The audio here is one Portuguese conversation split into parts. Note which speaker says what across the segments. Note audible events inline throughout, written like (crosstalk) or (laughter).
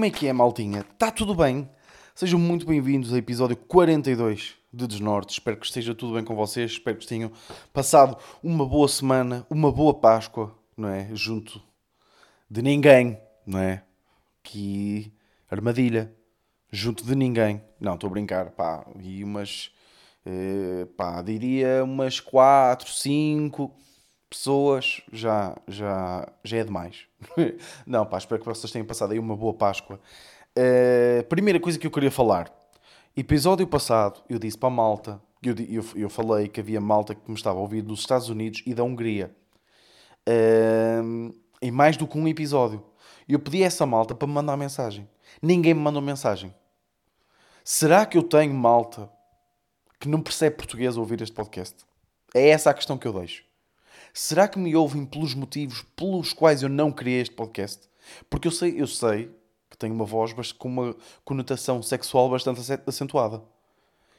Speaker 1: Como é que é, maltinha? Está tudo bem? Sejam muito bem-vindos ao episódio 42 de Desnorte. Espero que esteja tudo bem com vocês. Espero que tenham passado uma boa semana, uma boa Páscoa, não é? Junto de ninguém, não é? Que armadilha. Junto de ninguém. Não, estou a brincar, pá. E umas, eh, pá, diria umas 4, 5 pessoas já, já, já é demais. (laughs) Não, pá, espero que vocês tenham passado aí uma boa Páscoa. Uh, primeira coisa que eu queria falar. Episódio passado, eu disse para a malta, eu, eu, eu falei que havia malta que me estava a ouvir dos Estados Unidos e da Hungria. Uh, em mais do que um episódio. Eu pedi a essa malta para me mandar mensagem. Ninguém me mandou mensagem. Será que eu tenho malta que não percebe português a ouvir este podcast? É essa a questão que eu deixo. Será que me ouvem pelos motivos pelos quais eu não criei este podcast? Porque eu sei, eu sei que tenho uma voz com uma conotação sexual bastante acentuada.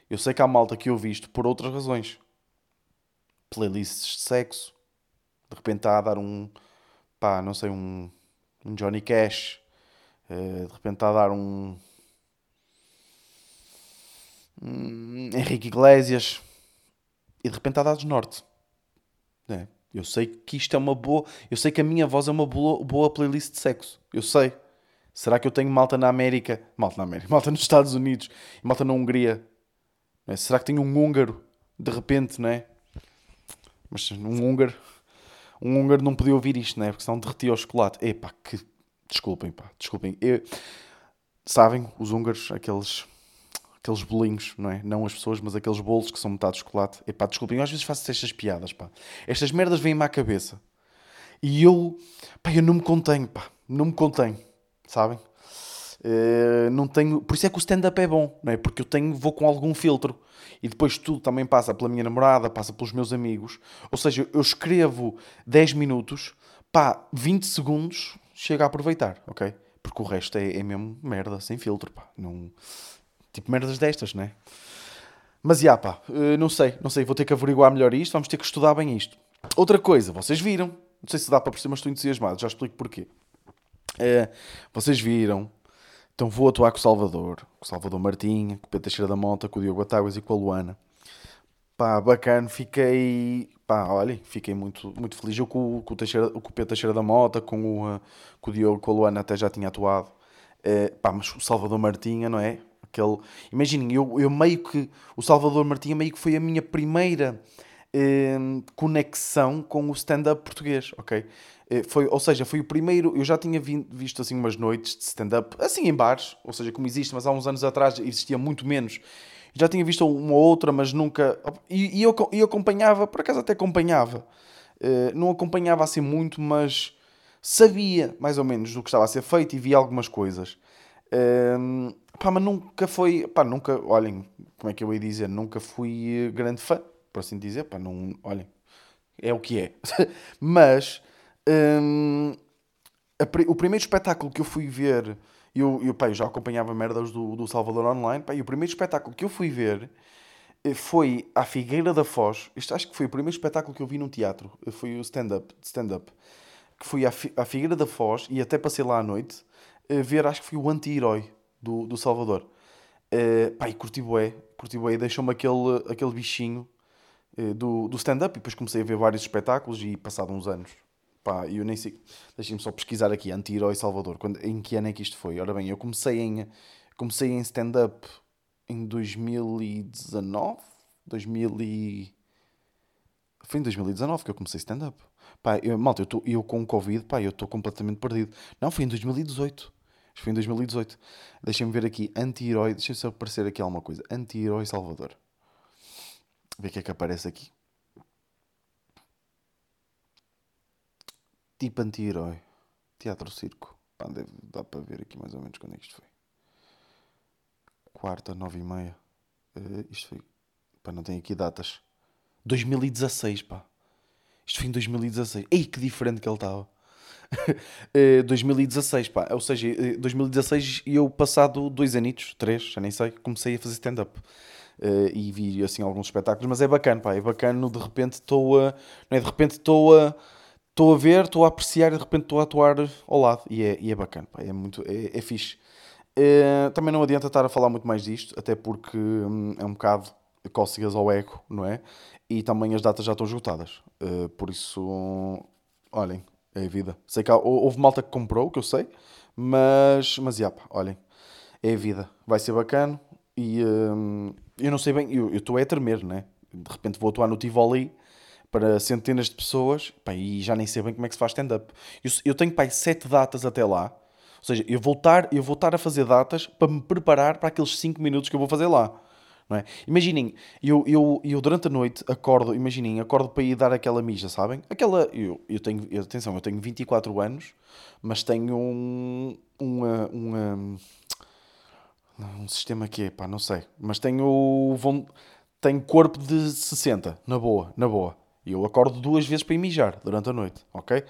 Speaker 1: Eu sei que há malta que ouve isto por outras razões. Playlists de sexo. De repente está a dar um, pá, não sei, um, um Johnny Cash. Uh, de repente está a dar um, um Henrique Iglesias. E de repente está a dar desnorte. É. Eu sei que isto é uma boa. Eu sei que a minha voz é uma boa, boa playlist de sexo. Eu sei. Será que eu tenho malta na América? Malta na América. (laughs) Malta nos Estados Unidos. Malta na Hungria. É? Será que tenho um húngaro? De repente, não é? Mas um húngaro. Um húngaro não podia ouvir isto, não é? Porque senão derretia o chocolate. Epá, que. Desculpem, pá. Desculpem. Eu... Sabem, os húngaros, aqueles aqueles bolinhos, não é? Não as pessoas, mas aqueles bolos que são metade de chocolate. Epá, desculpem, eu às vezes faço estas piadas, pá. Estas merdas vêm-me à cabeça. E eu, pá, eu não me contenho, pá. Não me contenho, sabem? Uh, não tenho... Por isso é que o stand-up é bom, não é? Porque eu tenho, vou com algum filtro. E depois tudo também passa pela minha namorada, passa pelos meus amigos. Ou seja, eu escrevo 10 minutos, pá, 20 segundos, chega a aproveitar, ok? Porque o resto é, é mesmo merda, sem filtro, pá. Não Tipo merdas destas, não é? Mas já pá, eh, não sei, não sei, vou ter que averiguar melhor isto, vamos ter que estudar bem isto. Outra coisa, vocês viram, não sei se dá para perceber, mas estou entusiasmado, já explico porquê. É, vocês viram, então vou atuar com o Salvador, com o Salvador Martinha, com o Pedro Teixeira da Monta, com o Diogo Batáguas e com a Luana. Pá, bacana, fiquei, pá, olha, fiquei muito, muito feliz. Eu com, com, o, Teixeira, com o Pedro Teixeira da Mota, com o, eh, com o Diogo, com a Luana até já tinha atuado. É, pá, mas o Salvador Martinha, não é? Aquele... Imaginem, eu, eu meio que. O Salvador Martinha meio que foi a minha primeira eh, conexão com o stand-up português, ok? Eh, foi, ou seja, foi o primeiro. Eu já tinha vi, visto assim umas noites de stand-up, assim em bares, ou seja, como existe, mas há uns anos atrás existia muito menos. Já tinha visto uma ou outra, mas nunca. E, e eu, eu acompanhava, por acaso até acompanhava. Eh, não acompanhava assim muito, mas sabia mais ou menos do que estava a ser feito e via algumas coisas. Um, pá, mas nunca foi, pá, nunca, olhem, como é que eu ia dizer, nunca fui eh, grande fã, por assim dizer, pá, não, olhem, é o que é. (laughs) mas um, a, o primeiro espetáculo que eu fui ver, eu, eu, pá, eu já acompanhava merdas do, do Salvador Online, pá, e o primeiro espetáculo que eu fui ver eh, foi à Figueira da Foz. Isto acho que foi o primeiro espetáculo que eu vi num teatro. Foi o stand-up, stand-up. Que fui à, à Figueira da Foz e até passei lá à noite ver, acho que foi o anti-herói do, do Salvador. Uh, pá, e curti bué, curti bué, deixou-me aquele, aquele bichinho uh, do, do stand-up e depois comecei a ver vários espetáculos e passado uns anos. Pá, eu nem sei, deixem-me só pesquisar aqui, anti-herói Salvador, quando, em que ano é que isto foi? Ora bem, eu comecei em, comecei em stand-up em 2019, 2000 e... Foi em 2019 que eu comecei stand-up. Pá, eu, malta, eu, tô, eu com o Covid, pá, eu estou completamente perdido. Não, foi em 2018. Foi em 2018. Deixem-me ver aqui. Anti-herói. Deixem-me só aparecer aqui alguma coisa. Anti-herói Salvador. Ver o que é que aparece aqui. Tipo anti-herói. Teatro Circo. Pá, deve, dá para ver aqui mais ou menos quando é que isto foi. Quarta, nove e meia. Uh, isto foi. Pá, não tem aqui datas. 2016, pá. Isto foi em 2016. Ei, que diferente que ele estava. (laughs) 2016, pá. Ou seja, 2016 e eu passado dois anitos, três, já nem sei, comecei a fazer stand-up. Uh, e vi assim alguns espetáculos, mas é bacana, pá, é bacana, de repente estou a. Não é, de repente estou a. estou a ver, estou a apreciar e de repente estou a atuar ao lado. E é, e é bacana, pá, é, muito, é, é fixe. Uh, também não adianta estar a falar muito mais disto, até porque hum, é um bocado cócegas ao ego, não é? E também as datas já estão esgotadas. Uh, por isso, olhem, é a vida. Sei que há, houve malta que comprou, que eu sei, mas, mas já, pá, olhem, é a vida. Vai ser bacana e hum, eu não sei bem, eu estou a tremer, né? De repente vou atuar no Tivoli para centenas de pessoas pá, e já nem sei bem como é que se faz stand-up. Eu, eu tenho, pá, sete datas até lá. Ou seja, eu vou, estar, eu vou estar a fazer datas para me preparar para aqueles 5 minutos que eu vou fazer lá. Não é? Imaginem, eu, eu, eu durante a noite acordo, imaginem, acordo para ir dar aquela mija, sabem? Aquela, eu, eu tenho, atenção, eu tenho 24 anos, mas tenho um, uma, uma, um sistema que é, pá, não sei, mas tenho, tenho corpo de 60, na boa, na boa. Eu acordo duas vezes para ir mijar durante a noite, ok?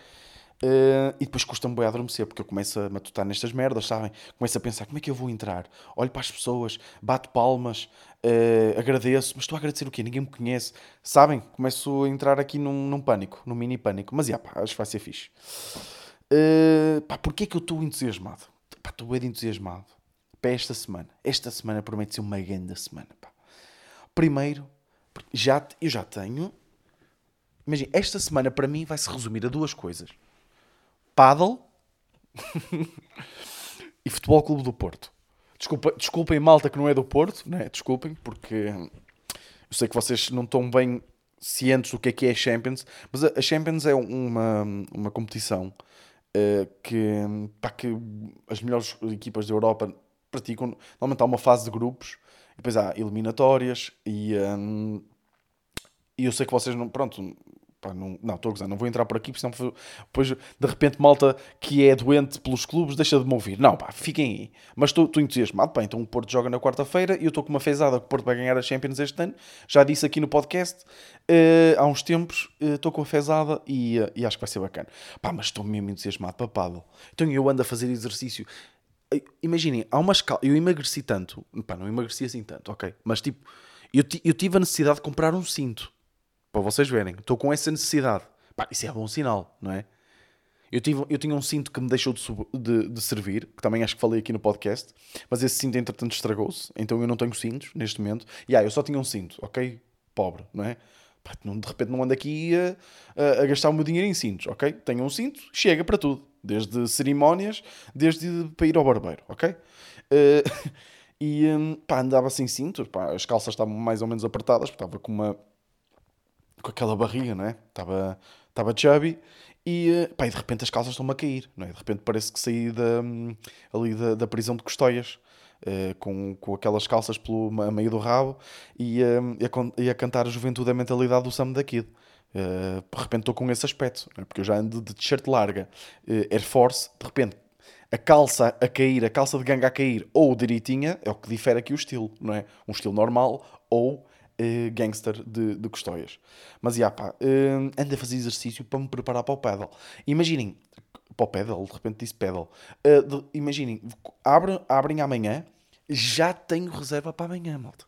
Speaker 1: Uh, e depois custa-me bem a adormecer, porque eu começo a matutar nestas merdas, sabem? Começo a pensar, como é que eu vou entrar? Olho para as pessoas, bato palmas, uh, agradeço, mas estou a agradecer o quê? Ninguém me conhece, sabem? Começo a entrar aqui num, num pânico, num mini pânico. Mas, já, pá, acho que vai ser fixe. Uh, pá, porquê é que eu estou entusiasmado? Pá, estou bem entusiasmado para esta semana. Esta semana promete ser uma grande semana, pá. Primeiro, já, eu já tenho Imagina, esta semana para mim vai se resumir a duas coisas: paddle (laughs) e Futebol Clube do Porto. Desculpa, desculpem, malta que não é do Porto, né? desculpem, porque eu sei que vocês não estão bem cientes do que é que é a Champions, mas a Champions é uma, uma competição uh, que, pá, que as melhores equipas da Europa praticam. Normalmente há uma fase de grupos, depois há eliminatórias e. Um, e eu sei que vocês não. Pronto, Pá, não, não, estou a gozar, não vou entrar por aqui, porque senão depois de repente malta que é doente pelos clubes deixa de me ouvir. Não, pá, fiquem aí. Mas estou entusiasmado, pá, então o Porto joga na quarta-feira e eu estou com uma fezada que o Porto vai ganhar a Champions este ano. Já disse aqui no podcast uh, há uns tempos, uh, estou com a fezada e, uh, e acho que vai ser bacana. Pá, mas estou mesmo entusiasmado para paddle. Então eu ando a fazer exercício. Imaginem, há uma escala. Eu emagreci tanto, pá, não emagreci assim tanto, ok? Mas tipo, eu, eu tive a necessidade de comprar um cinto para vocês verem. Estou com essa necessidade. Pá, isso é bom sinal, não é? Eu, tive, eu tinha um cinto que me deixou de, de, de, servir, que também acho que falei aqui no podcast, mas esse cinto entretanto estragou-se, então eu não tenho cintos neste momento. E ah, eu só tinha um cinto, ok? Pobre, não é? Pá, não, de repente não ando aqui a, a, a, gastar o meu dinheiro em cintos, ok? Tenho um cinto, chega para tudo. Desde cerimónias, desde para ir ao barbeiro, ok? Uh, (laughs) e um, pá, andava sem cinto, pá, as calças estavam mais ou menos apertadas, estava com uma com aquela barriga, não é? Estava, estava chubby e, eh, pá, e de repente as calças estão-me a cair, não é? De repente parece que saí da, hum, ali da, da prisão de Custóias. Uh, com, com aquelas calças pelo meio do rabo e, uh, e, a, e a cantar a juventude a mentalidade do Sam da Kid. Uh, de repente estou com esse aspecto, é? porque eu já ando de t-shirt larga, uh, Air Force, de repente a calça a cair, a calça de ganga a cair ou direitinha, é o que difere aqui o estilo, não é? Um estilo normal ou uh, gangster de, de Custóias. Mas, já pá, uh, ando a fazer exercício para me preparar para o pedal. Imaginem, para o pedal, de repente disse pedal. Uh, imaginem, abrem, abrem amanhã, já tenho reserva para amanhã, malta.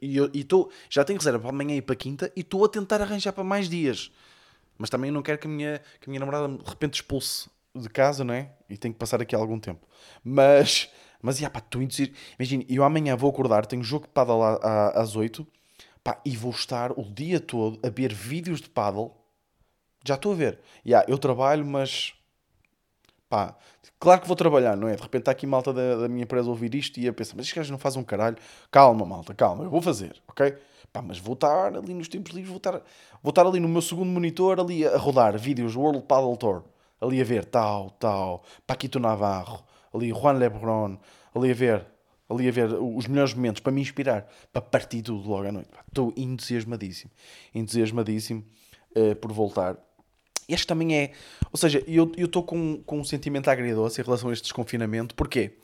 Speaker 1: E, eu, e tô, já tenho reserva para amanhã e para quinta e estou a tentar arranjar para mais dias. Mas também não quero que a minha, que a minha namorada de repente expulse de casa, não é? E tenho que passar aqui algum tempo. Mas mas, já, pá, estou entusiasmado. Imagina, eu amanhã vou acordar, tenho jogo de paddle às 8, pá, e vou estar o dia todo a ver vídeos de paddle. Já estou a ver. Já, eu trabalho, mas... Pá, claro que vou trabalhar, não é? De repente está aqui malta da, da minha empresa a ouvir isto e a pensar, mas estes gajos não fazem um caralho. Calma, malta, calma, eu vou fazer, ok? Pá, mas vou estar ali nos tempos livres, vou estar, vou estar ali no meu segundo monitor, ali a rodar vídeos World Paddle Tour. Ali a ver, tal, tal, Paquito Navarro, ali Juan Lebron, ali a ver, ali a ver os melhores momentos para me inspirar, para partir tudo logo à noite. Estou entusiasmadíssimo, entusiasmadíssimo uh, por voltar. Este também é, ou seja, eu estou com, com um sentimento agridoce em relação a este desconfinamento, porquê?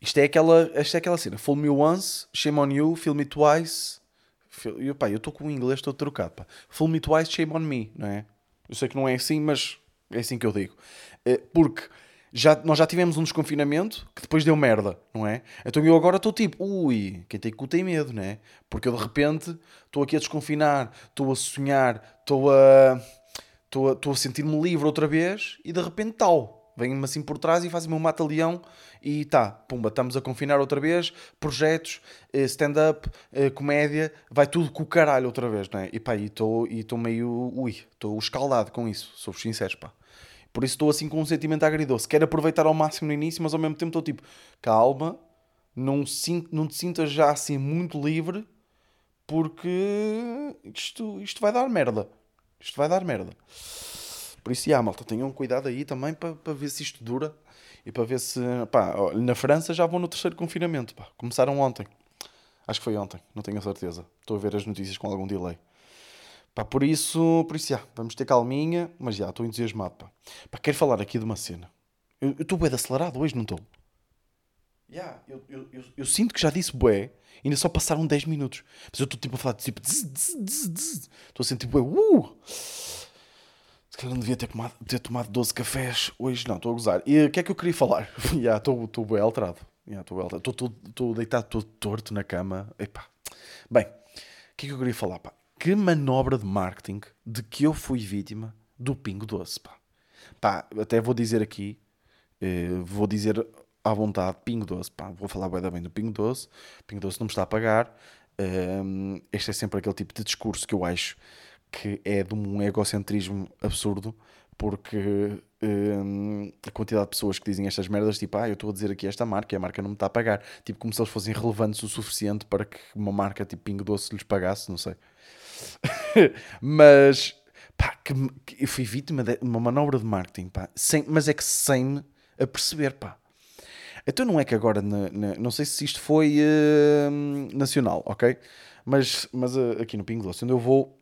Speaker 1: Isto é aquela, isto é aquela cena, fool me once, shame on you, feel me twice, eu estou com o inglês todo trocado, pá. Fool me twice, shame on me, não é? Eu sei que não é assim, mas é assim que eu digo. Eh, porque já, nós já tivemos um desconfinamento que depois deu merda, não é? Então eu agora estou tipo, ui, quem tem cu tem medo, não é? Porque eu de repente estou aqui a desconfinar, estou a sonhar, estou a. estou a, a sentir-me livre outra vez e de repente tal. Vêm-me assim por trás e fazem-me um mata-leão e tá, pumba, estamos a confinar outra vez, projetos, eh, stand-up, eh, comédia, vai tudo com o caralho outra vez, não é? E pá, e estou meio, ui, estou escaldado com isso, sou sincero, pá. Por isso estou assim com um sentimento agridoce. Quero aproveitar ao máximo no início, mas ao mesmo tempo estou tipo, calma, não, sinto, não te sintas já assim muito livre, porque isto, isto vai dar merda. Isto vai dar merda. Por isso, já, malta, tenham cuidado aí também para, para ver se isto dura e para ver se. Pá, na França já vão no terceiro confinamento. Pá. Começaram ontem. Acho que foi ontem, não tenho a certeza. Estou a ver as notícias com algum delay. Pá, por isso, por isso, já, vamos ter calminha, mas já, estou entusiasmado. Pá. pá, quero falar aqui de uma cena. Eu estou bem acelerado hoje, não estou? Yeah, eu, eu, eu, eu, sinto que já disse bué, ainda só passaram 10 minutos. Mas eu estou tipo a falar tipo. Estou a sentir bué. Uh! Se calhar não devia ter tomado, ter tomado 12 cafés hoje, não, estou a gozar. E o que é que eu queria falar? (laughs) Já, estou bem alterado. Estou deitado todo torto na cama. Epá. Bem, o que é que eu queria falar? Pá? Que manobra de marketing de que eu fui vítima do Pingo Doce. Pá. Pá, até vou dizer aqui, eh, vou dizer à vontade, Pingo Doce. Pá, vou falar bem do Pingo Doce. Pingo Doce não me está a pagar. Um, este é sempre aquele tipo de discurso que eu acho que é de um egocentrismo absurdo, porque hum, a quantidade de pessoas que dizem estas merdas, tipo, ah, eu estou a dizer aqui esta marca e a marca não me está a pagar, tipo, como se eles fossem relevantes o suficiente para que uma marca tipo Pingo Doce lhes pagasse, não sei. (laughs) mas, pá, que, que, eu fui vítima de uma manobra de marketing, pá, sem, mas é que sem me aperceber, pá. Então não é que agora, na, na, não sei se isto foi uh, nacional, ok? Mas, mas uh, aqui no Pingo Doce, onde eu vou,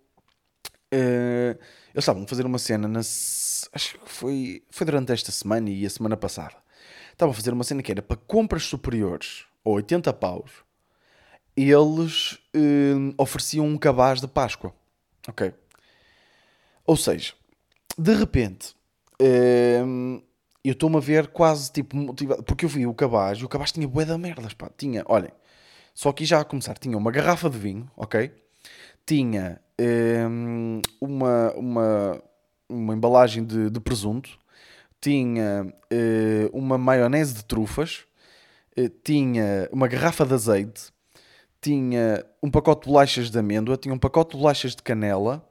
Speaker 1: Uh, eles estavam a fazer uma cena, na, acho que foi, foi durante esta semana e a semana passada. Estavam a fazer uma cena que era para compras superiores a 80 paus, eles uh, ofereciam um cabaz de Páscoa. Ok? Ou seja, de repente, uh, eu estou-me a ver quase tipo motivado, porque eu vi o cabaz e o cabaz tinha bué da merdas, pá. Tinha, olhem, só aqui já a começar, tinha uma garrafa de vinho, ok? Tinha um, uma, uma, uma embalagem de, de presunto, tinha uh, uma maionese de trufas, uh, tinha uma garrafa de azeite, tinha um pacote de bolachas de amêndoa, tinha um pacote de bolachas de canela,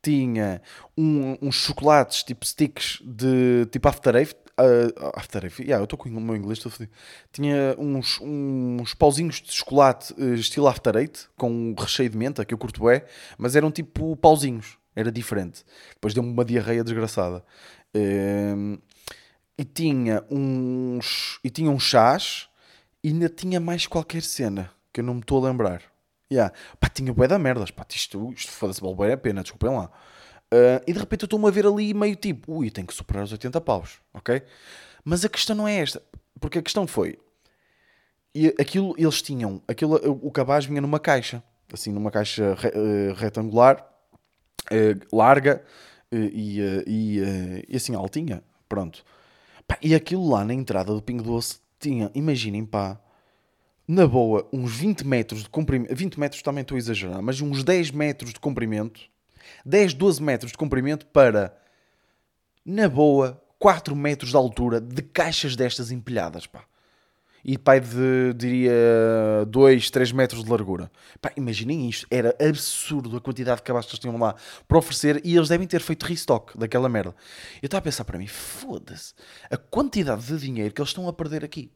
Speaker 1: tinha um, uns chocolates tipo sticks de tipo After Eight, uh, After Eight, yeah, eu estou com o meu inglês todo fodido. Tinha uns, uns pauzinhos de chocolate uh, estilo After Eight, com um recheio de menta, que eu curto bem, mas eram tipo pauzinhos, era diferente. Depois deu-me uma diarreia desgraçada. Uh, e tinha uns e tinha uns chás e ainda tinha mais qualquer cena que eu não me estou a lembrar. Yeah. Pá, tinha bué da merdas, pá, isto, isto foda-se, vale a pena, desculpem lá. Uh, e de repente eu estou-me a ver ali meio tipo, ui, tenho que superar os 80 paus, ok? Mas a questão não é esta, porque a questão foi, e aquilo, eles tinham, aquilo, o cabaz vinha numa caixa, assim, numa caixa re, uh, retangular, uh, larga e, e, e, assim altinha, pronto. Pá, e aquilo lá na entrada do Pingo Doce tinha, imaginem pá, na boa, uns 20 metros de comprimento, 20 metros também estou a exagerar, mas uns 10 metros de comprimento, 10, 12 metros de comprimento para, na boa, 4 metros de altura de caixas destas empilhadas, pá. E pai de, diria, 2, 3 metros de largura. Pá, imaginem isto. Era absurdo a quantidade de cabazes que eles tinham lá para oferecer e eles devem ter feito restock daquela merda. Eu estava a pensar para mim, foda-se, a quantidade de dinheiro que eles estão a perder aqui.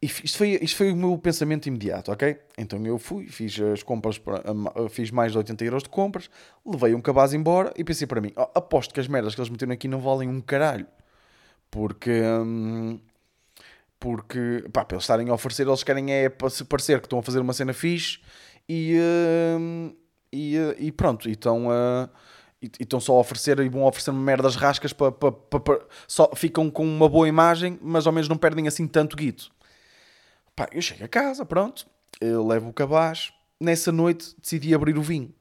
Speaker 1: Isto foi, isto foi o meu pensamento imediato, ok? Então eu fui, fiz as compras, para, fiz mais de 80 euros de compras, levei um cabaz embora e pensei para mim: oh, aposto que as merdas que eles meteram aqui não valem um caralho. Porque, hum, porque pá, para eles estarem a oferecer, eles querem é se parecer que estão a fazer uma cena fixe e, hum, e, e, pronto, e estão a. E estão só a oferecer e vão oferecer merdas rascas para, para, para, para, só ficam com uma boa imagem, mas ao menos não perdem assim tanto guito. Pá, eu chego a casa, pronto, eu levo o cabaz. Nessa noite decidi abrir o vinho.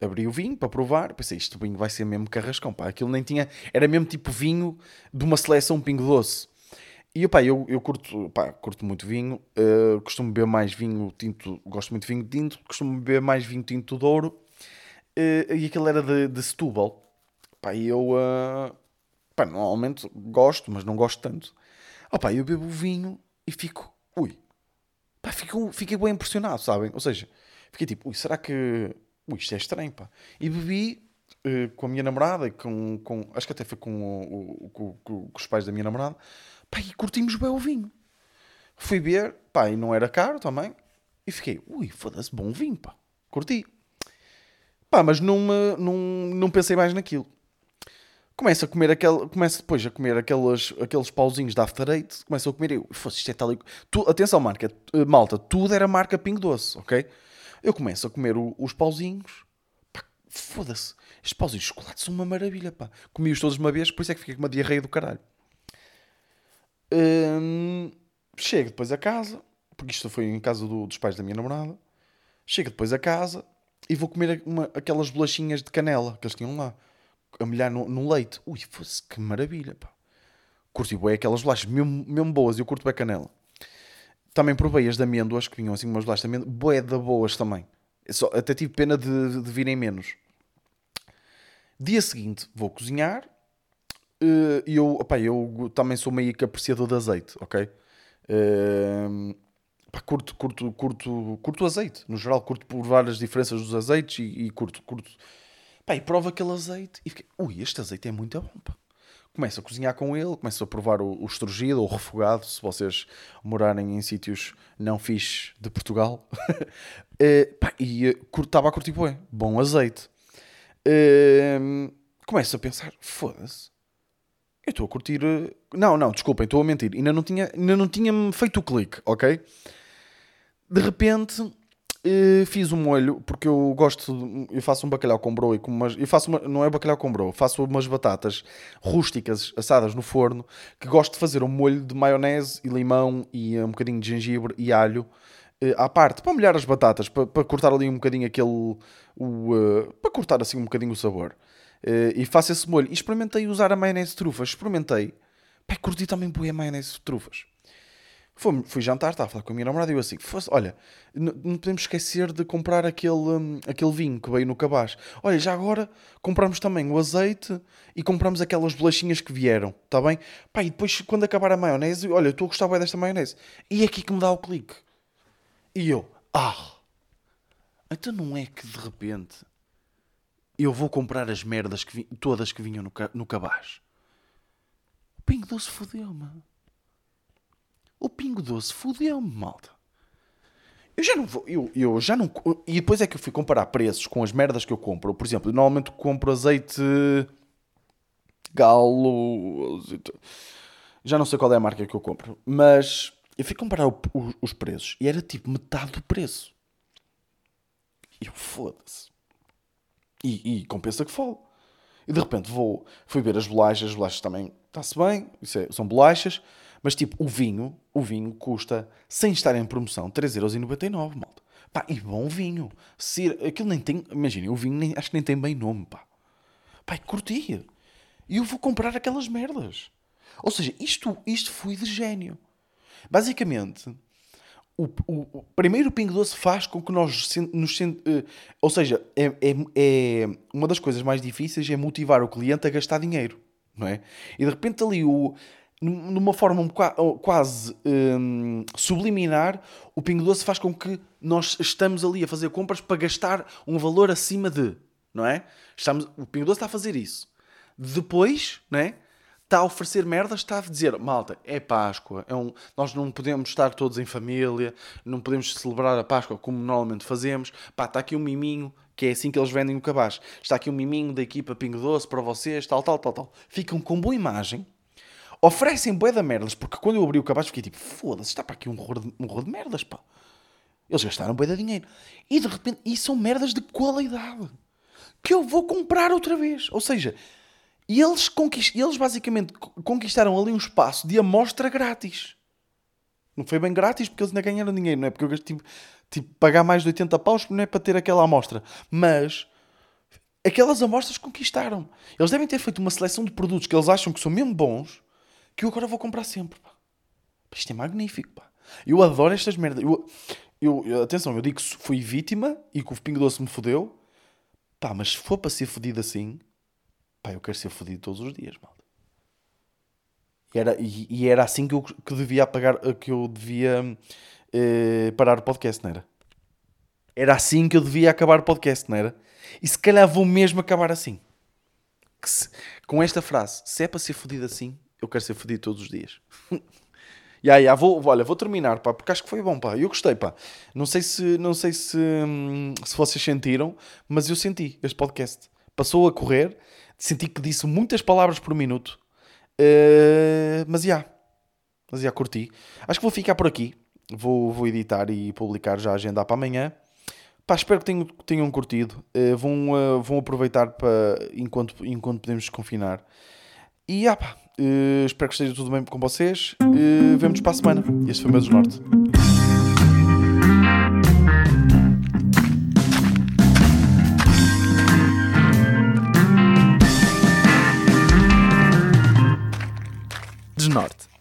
Speaker 1: Abri o vinho para provar. Pensei, isto vinho vai ser mesmo carrascão. Pá, aquilo nem tinha. Era mesmo tipo vinho de uma seleção pingo doce. E pá, eu, eu curto, pá, curto muito vinho. Uh, costumo beber mais vinho tinto. Gosto muito de vinho tinto. Costumo beber mais vinho tinto de ouro. eh, e aquele era de, de Setúbal. Pá, eu, uh, pá, normalmente gosto, mas não gosto tanto. Oh, pá, eu bebo vinho e fico, ui, pá, fico, fiquei bem impressionado, sabem? Ou seja, fiquei tipo, ui, será que, ui, isto é estranho, pá. E bebi uh, com a minha namorada, com, com, acho que até foi com, o, com, com, com os pais da minha namorada, pá, e curtimos bem o vinho. Fui ver, pá, e não era caro também, e fiquei, ui, foda-se, bom vinho, pá, curti. Pá, mas não, não, não pensei mais naquilo. Começo a comer aquele, começo depois a comer aqueles, aqueles pauzinhos da After Eight, começo a comer e eu, fosse isto é tal. Tu, atenção, marca, eh, malta, tudo era marca Pingo Doce, ok? Eu começo a comer o, os pauzinhos, foda-se, estes pauzinhos de chocolate são uma maravilha, pá. Comi-os todos uma vez, por isso é que fiquei com uma diarreia do caralho. Hum, chego depois a casa, porque isto foi em casa do, dos pais da minha namorada. Chego depois a casa e vou comer uma, aquelas bolachinhas de canela que eles tinham lá a molhar no, no leite. Ui, fosse que maravilha, pá. Curti bem aquelas bolachas, mesmo, mesmo boas, eu curto bem canela. Também provei as de amêndoas, que vinham assim umas bolachas de amêndoas, boé da boas também. Só, até tive pena de, de virem menos. Dia seguinte, vou cozinhar. Eh, e eu, opa, eu também sou meio que apreciador de azeite, ok? Uh, pá, curto, curto, curto, curto azeite. No geral, curto provar as diferenças dos azeites e, e curto, curto Pá, e prova aquele azeite e fiquei, ui, este azeite é muito bom, pá. Começo a cozinhar com ele, começo a provar o, o estrugido ou refogado, se vocês morarem em sítios não fixes de Portugal. uh, (laughs) pá, e uh, estava a curtir bem, bom azeite. Uh, começo a pensar, foda-se, eu estou a curtir... Não, não, desculpem, estou a mentir. Ainda não tinha, ainda não tinha feito o clique, ok? De repente Uh, fiz um molho porque eu gosto, eu faço um bacalhau com broa e com umas, eu faço uma, não é bacalhau com broa, faço umas batatas rústicas assadas no forno que gosto de fazer um molho de maionese e limão e um bocadinho de gengibre e alho uh, à parte para molhar as batatas para, para cortar ali um bocadinho aquele o, uh, para cortar assim um bocadinho o sabor. E faço esse molho. E experimentei usar a maionese de trufas, experimentei, pai, curti também boa a maionese de trufas Fui, fui jantar, estava a falar com a minha namorada e eu assim, olha, não, podemos esquecer de comprar aquele, um, aquele vinho que veio no cabaz. Olha, já agora compramos também o azeite e compramos aquelas bolachinhas que vieram, está bem? Pá, e depois quando acabar a maionese, olha, estou a gostar bem desta maionese. E é aqui que me dá o clique. E eu, ah, então não é que de repente eu vou comprar as merdas que vi, todas que vinham no, no cabaz. O Pingo Doce fodeu-me. O Pingo Doce fudeu-me, malta. Eu já não vou, eu, eu já não. E depois é que eu fui comparar preços com as merdas que eu compro. Por exemplo, eu normalmente compro azeite galo. Já não sei qual é a marca que eu compro. Mas eu fui comparar o, o, os preços e era tipo metade do preço. E eu foda-se. E, e, compensa que falo. E de repente vou, fui ver as bolachas, as bolachas também está-se bem, é, são bolachas. Mas tipo, o vinho, o vinho custa, sem estar em promoção, 3,99€, malta. Pá, e bom vinho. Se, aquilo nem tem, imaginem, o vinho nem, acho que nem tem bem nome, pá. Pá, curtia. E eu vou comprar aquelas merdas. Ou seja, isto, isto foi de gênio. Basicamente, o, o, o primeiro Pingo Doce faz com que nós nos uh, ou seja, é, é, é, uma das coisas mais difíceis é motivar o cliente a gastar dinheiro, não é? E de repente ali o numa forma quase um, subliminar, o Pingo Doce faz com que nós estamos ali a fazer compras para gastar um valor acima de, não é? Estamos, o Pingo Doce está a fazer isso. Depois, não é? Está a oferecer merdas, está a dizer, malta, é Páscoa, é um, nós não podemos estar todos em família, não podemos celebrar a Páscoa como normalmente fazemos. Pá, está aqui um miminho, que é assim que eles vendem o cabaz. Está aqui um miminho da equipa Pingo Doce para vocês, tal, tal, tal, tal. Ficam com boa imagem, oferecem bué da merdas, porque quando eu abri o cabaz fiquei tipo, foda-se, está para aqui um horror de, um horror de merdas, pá. Eles gastaram bué de dinheiro. E de repente, e são merdas de qualidade. Que eu vou comprar outra vez. Ou seja, eles, conquist... eles basicamente conquistaram ali um espaço de amostra grátis. Não foi bem grátis porque eles ainda ganharam dinheiro, não é? Porque eu tive, tive pagar mais de 80 paus não é para ter aquela amostra. Mas aquelas amostras conquistaram. Eles devem ter feito uma seleção de produtos que eles acham que são mesmo bons que eu agora vou comprar sempre. Pá. Isto é magnífico, pá. Eu adoro estas merdas. Eu, eu, atenção, eu digo que fui vítima e que o Pingo Doce me fodeu. Pá, mas se for para ser fodido assim, pá, eu quero ser fodido todos os dias. E era, e, e era assim que eu que devia apagar, que eu devia eh, parar o podcast, não era? Era assim que eu devia acabar o podcast, não era? E se calhar vou mesmo acabar assim. Se, com esta frase, se é para ser fodido assim, eu quero ser fodido todos os dias. (laughs) Ya, yeah, yeah, vou, olha, vou terminar, pá, porque acho que foi bom, pá. Eu gostei, pá. Não sei se, não sei se, hum, se vocês sentiram, mas eu senti este podcast. Passou a correr, senti que disse muitas palavras por minuto, uh, mas já, yeah, mas já yeah, curti. Acho que vou ficar por aqui. Vou, vou editar e publicar já a agenda para amanhã. Pá, espero que tenham, tenham curtido. Uh, vão, uh, vão aproveitar para, enquanto, enquanto podemos desconfinar. E ah, pá, uh, espero que esteja tudo bem com vocês. Uh, Vemo-nos para a semana. Este foi o meu Desnorte. Desnorte.